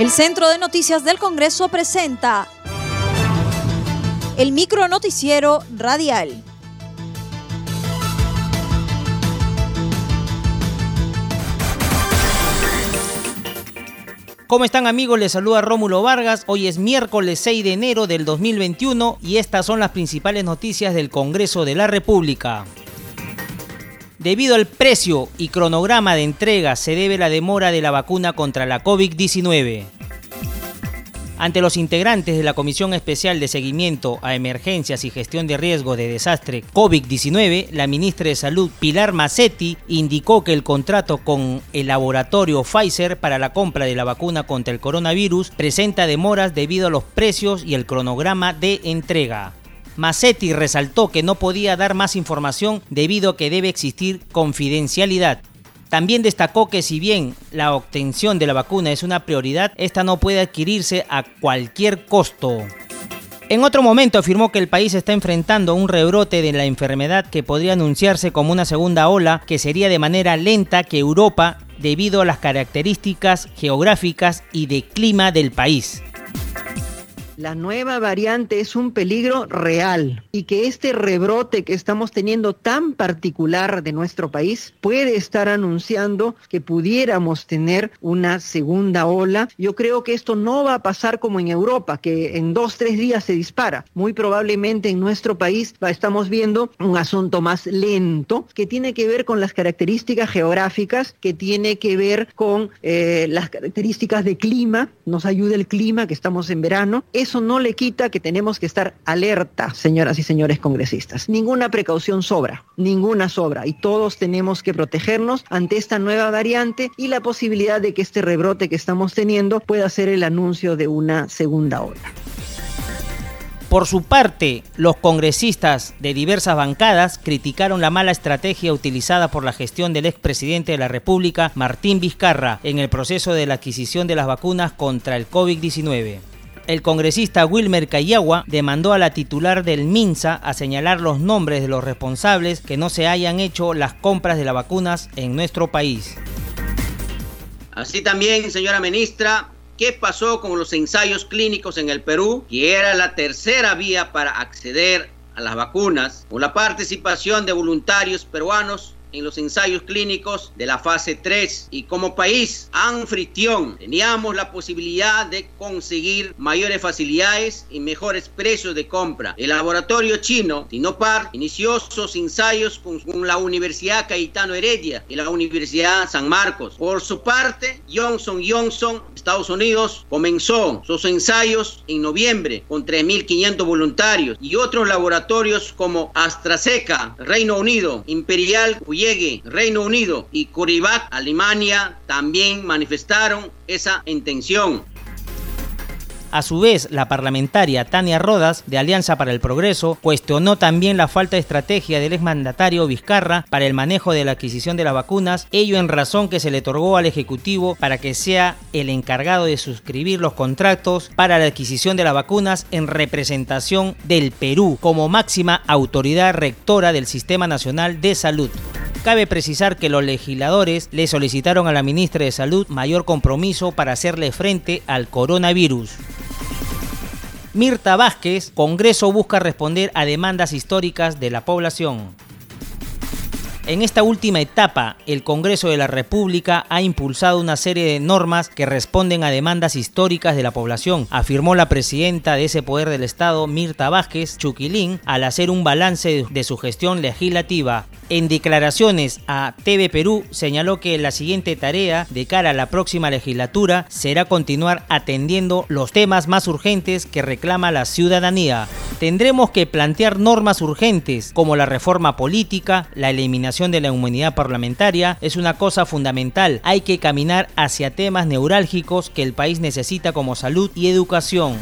El Centro de Noticias del Congreso presenta el micro noticiero radial. ¿Cómo están amigos? Les saluda Rómulo Vargas. Hoy es miércoles 6 de enero del 2021 y estas son las principales noticias del Congreso de la República. Debido al precio y cronograma de entrega se debe la demora de la vacuna contra la COVID-19. Ante los integrantes de la Comisión Especial de Seguimiento a Emergencias y Gestión de Riesgo de Desastre COVID-19, la ministra de Salud Pilar Massetti indicó que el contrato con el laboratorio Pfizer para la compra de la vacuna contra el coronavirus presenta demoras debido a los precios y el cronograma de entrega. Massetti resaltó que no podía dar más información debido a que debe existir confidencialidad. También destacó que si bien la obtención de la vacuna es una prioridad, esta no puede adquirirse a cualquier costo. En otro momento afirmó que el país está enfrentando un rebrote de la enfermedad que podría anunciarse como una segunda ola que sería de manera lenta que Europa debido a las características geográficas y de clima del país. La nueva variante es un peligro real y que este rebrote que estamos teniendo tan particular de nuestro país puede estar anunciando que pudiéramos tener una segunda ola. Yo creo que esto no va a pasar como en Europa, que en dos, tres días se dispara. Muy probablemente en nuestro país estamos viendo un asunto más lento que tiene que ver con las características geográficas, que tiene que ver con eh, las características de clima. Nos ayuda el clima, que estamos en verano eso no le quita que tenemos que estar alerta, señoras y señores congresistas. Ninguna precaución sobra, ninguna sobra, y todos tenemos que protegernos ante esta nueva variante y la posibilidad de que este rebrote que estamos teniendo pueda ser el anuncio de una segunda ola. Por su parte, los congresistas de diversas bancadas criticaron la mala estrategia utilizada por la gestión del expresidente de la República, Martín Vizcarra, en el proceso de la adquisición de las vacunas contra el COVID-19 el congresista Wilmer Cayagua demandó a la titular del MINSA a señalar los nombres de los responsables que no se hayan hecho las compras de las vacunas en nuestro país. Así también, señora ministra, ¿qué pasó con los ensayos clínicos en el Perú? Que era la tercera vía para acceder a las vacunas, con la participación de voluntarios peruanos en los ensayos clínicos de la fase 3 y como país anfitrión teníamos la posibilidad de conseguir mayores facilidades y mejores precios de compra. El laboratorio chino Sinopar inició sus ensayos con, la Universidad Cayetano Heredia y la Universidad San Marcos. Por su parte, Johnson Johnson, Estados Unidos, comenzó sus ensayos en noviembre con 3.500 voluntarios y otros laboratorios como AstraZeneca, Reino Unido, Imperial, llegue Reino Unido y Curibat, Alemania, también manifestaron esa intención. A su vez, la parlamentaria Tania Rodas, de Alianza para el Progreso, cuestionó también la falta de estrategia del exmandatario Vizcarra para el manejo de la adquisición de las vacunas, ello en razón que se le otorgó al Ejecutivo para que sea el encargado de suscribir los contratos para la adquisición de las vacunas en representación del Perú como máxima autoridad rectora del Sistema Nacional de Salud. Cabe precisar que los legisladores le solicitaron a la ministra de Salud mayor compromiso para hacerle frente al coronavirus. Mirta Vázquez, Congreso busca responder a demandas históricas de la población. En esta última etapa, el Congreso de la República ha impulsado una serie de normas que responden a demandas históricas de la población, afirmó la presidenta de ese poder del Estado, Mirta Vázquez Chuquilín, al hacer un balance de su gestión legislativa. En declaraciones a TV Perú señaló que la siguiente tarea de cara a la próxima legislatura será continuar atendiendo los temas más urgentes que reclama la ciudadanía. Tendremos que plantear normas urgentes como la reforma política, la eliminación de la inmunidad parlamentaria, es una cosa fundamental. Hay que caminar hacia temas neurálgicos que el país necesita como salud y educación.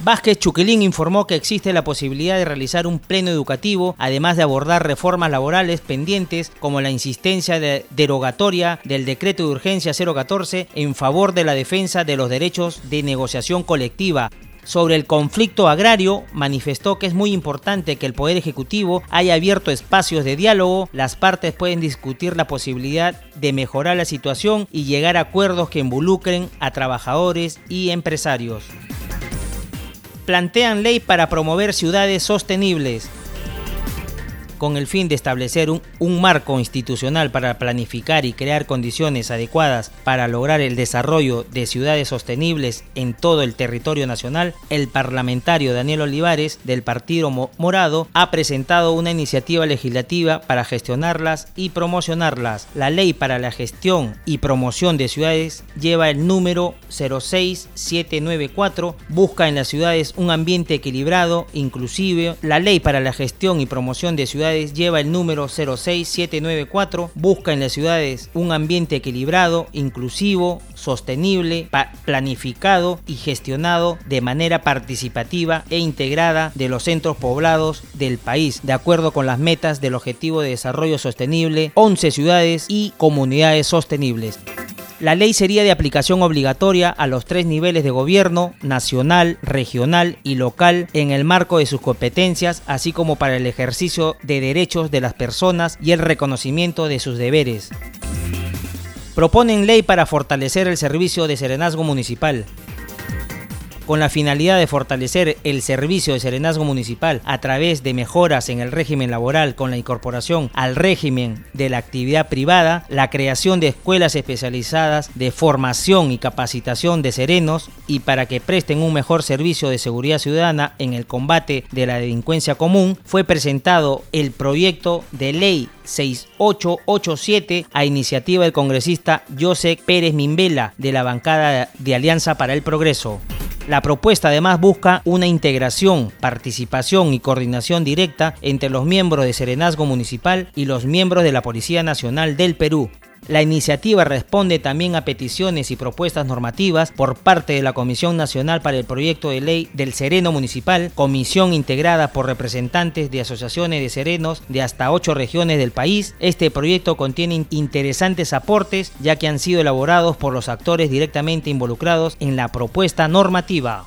Vázquez Chuquilín informó que existe la posibilidad de realizar un pleno educativo, además de abordar reformas laborales pendientes como la insistencia de derogatoria del decreto de urgencia 014 en favor de la defensa de los derechos de negociación colectiva, Sobre el conflicto agrario, manifestó que es muy importante que el Poder Ejecutivo haya abierto espacios de diálogo, las partes pueden discutir la posibilidad de mejorar la situación y llegar a acuerdos que involucren a trabajadores y empresarios. Plantean ley para promover ciudades sostenibles con el fin de establecer un, marco institucional para planificar y crear condiciones adecuadas para lograr el desarrollo de ciudades sostenibles en todo el territorio nacional, el parlamentario Daniel Olivares del Partido Morado ha presentado una iniciativa legislativa para gestionarlas y promocionarlas. La ley para la gestión y promoción de ciudades lleva el número 06794, busca en las ciudades un ambiente equilibrado, inclusive. La ley para la gestión y promoción de ciudades lleva el número 06794, busca en las ciudades un ambiente equilibrado, inclusivo, sostenible, planificado y gestionado de manera participativa e integrada de los centros poblados del país, de acuerdo con las metas del Objetivo de Desarrollo Sostenible, 11 ciudades y comunidades sostenibles. La ley sería de aplicación obligatoria a los tres niveles de gobierno, nacional, regional y local, en el marco de sus competencias, así como para el ejercicio de derechos de las personas y el reconocimiento de sus deberes. Proponen ley para fortalecer el servicio de serenazgo municipal con la finalidad de fortalecer el servicio de serenazgo municipal a través de mejoras en el régimen laboral con la incorporación al régimen de la actividad privada, la creación de escuelas especializadas de formación y capacitación de serenos y para que presten un mejor servicio de seguridad ciudadana en el combate de la delincuencia común, fue presentado el proyecto de ley 6887 a iniciativa del congresista José Pérez Mimbela de la bancada de Alianza para el Progreso. La propuesta además busca una integración, participación y coordinación directa entre los miembros de Serenazgo Municipal y los miembros de la Policía Nacional del Perú, la iniciativa responde también a peticiones y propuestas normativas por parte de la Comisión Nacional para el Proyecto de Ley del Sereno Municipal, comisión integrada por representantes de asociaciones de serenos de hasta ocho regiones del país. Este proyecto contiene interesantes aportes ya que han sido elaborados por los actores directamente involucrados en la propuesta normativa.